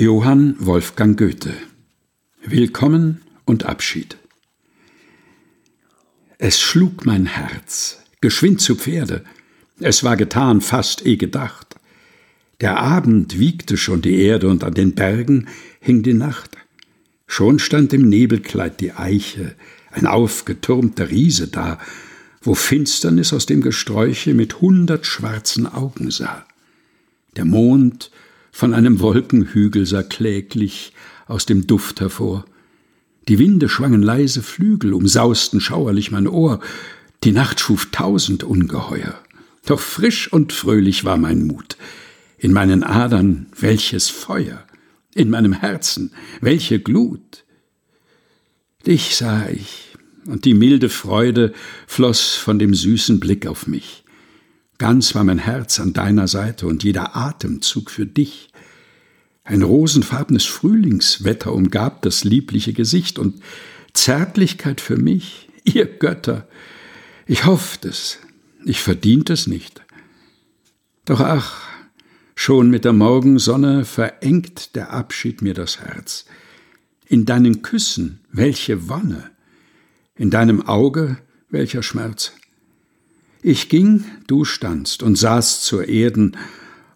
Johann Wolfgang Goethe Willkommen und Abschied Es schlug mein Herz, geschwind zu Pferde, es war getan, fast eh gedacht. Der Abend wiegte schon die Erde und an den Bergen hing die Nacht. Schon stand im Nebelkleid die Eiche, ein aufgetürmter Riese da, wo Finsternis aus dem Gesträuche mit hundert schwarzen Augen sah. Der Mond von einem Wolkenhügel sah kläglich aus dem Duft hervor. Die Winde schwangen leise Flügel, umsausten schauerlich mein Ohr, die Nacht schuf tausend Ungeheuer. Doch frisch und fröhlich war mein Mut. In meinen Adern welches Feuer, in meinem Herzen welche Glut. Dich sah ich, und die milde Freude floss von dem süßen Blick auf mich. Ganz war mein Herz an deiner Seite und jeder Atemzug für dich. Ein rosenfarbenes Frühlingswetter umgab das liebliche Gesicht und Zärtlichkeit für mich, ihr Götter. Ich hofft es, ich verdient es nicht. Doch ach, schon mit der Morgensonne verengt der Abschied mir das Herz. In deinen Küssen welche Wonne, in deinem Auge welcher Schmerz. Ich ging, du standst und saßt zur Erden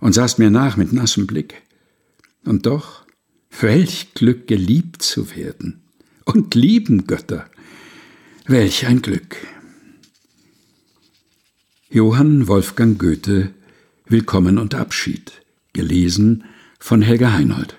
und sahst mir nach mit nassem Blick. Und doch, welch Glück, geliebt zu werden. Und lieben Götter, welch ein Glück. Johann Wolfgang Goethe Willkommen und Abschied, gelesen von Helga Heinold.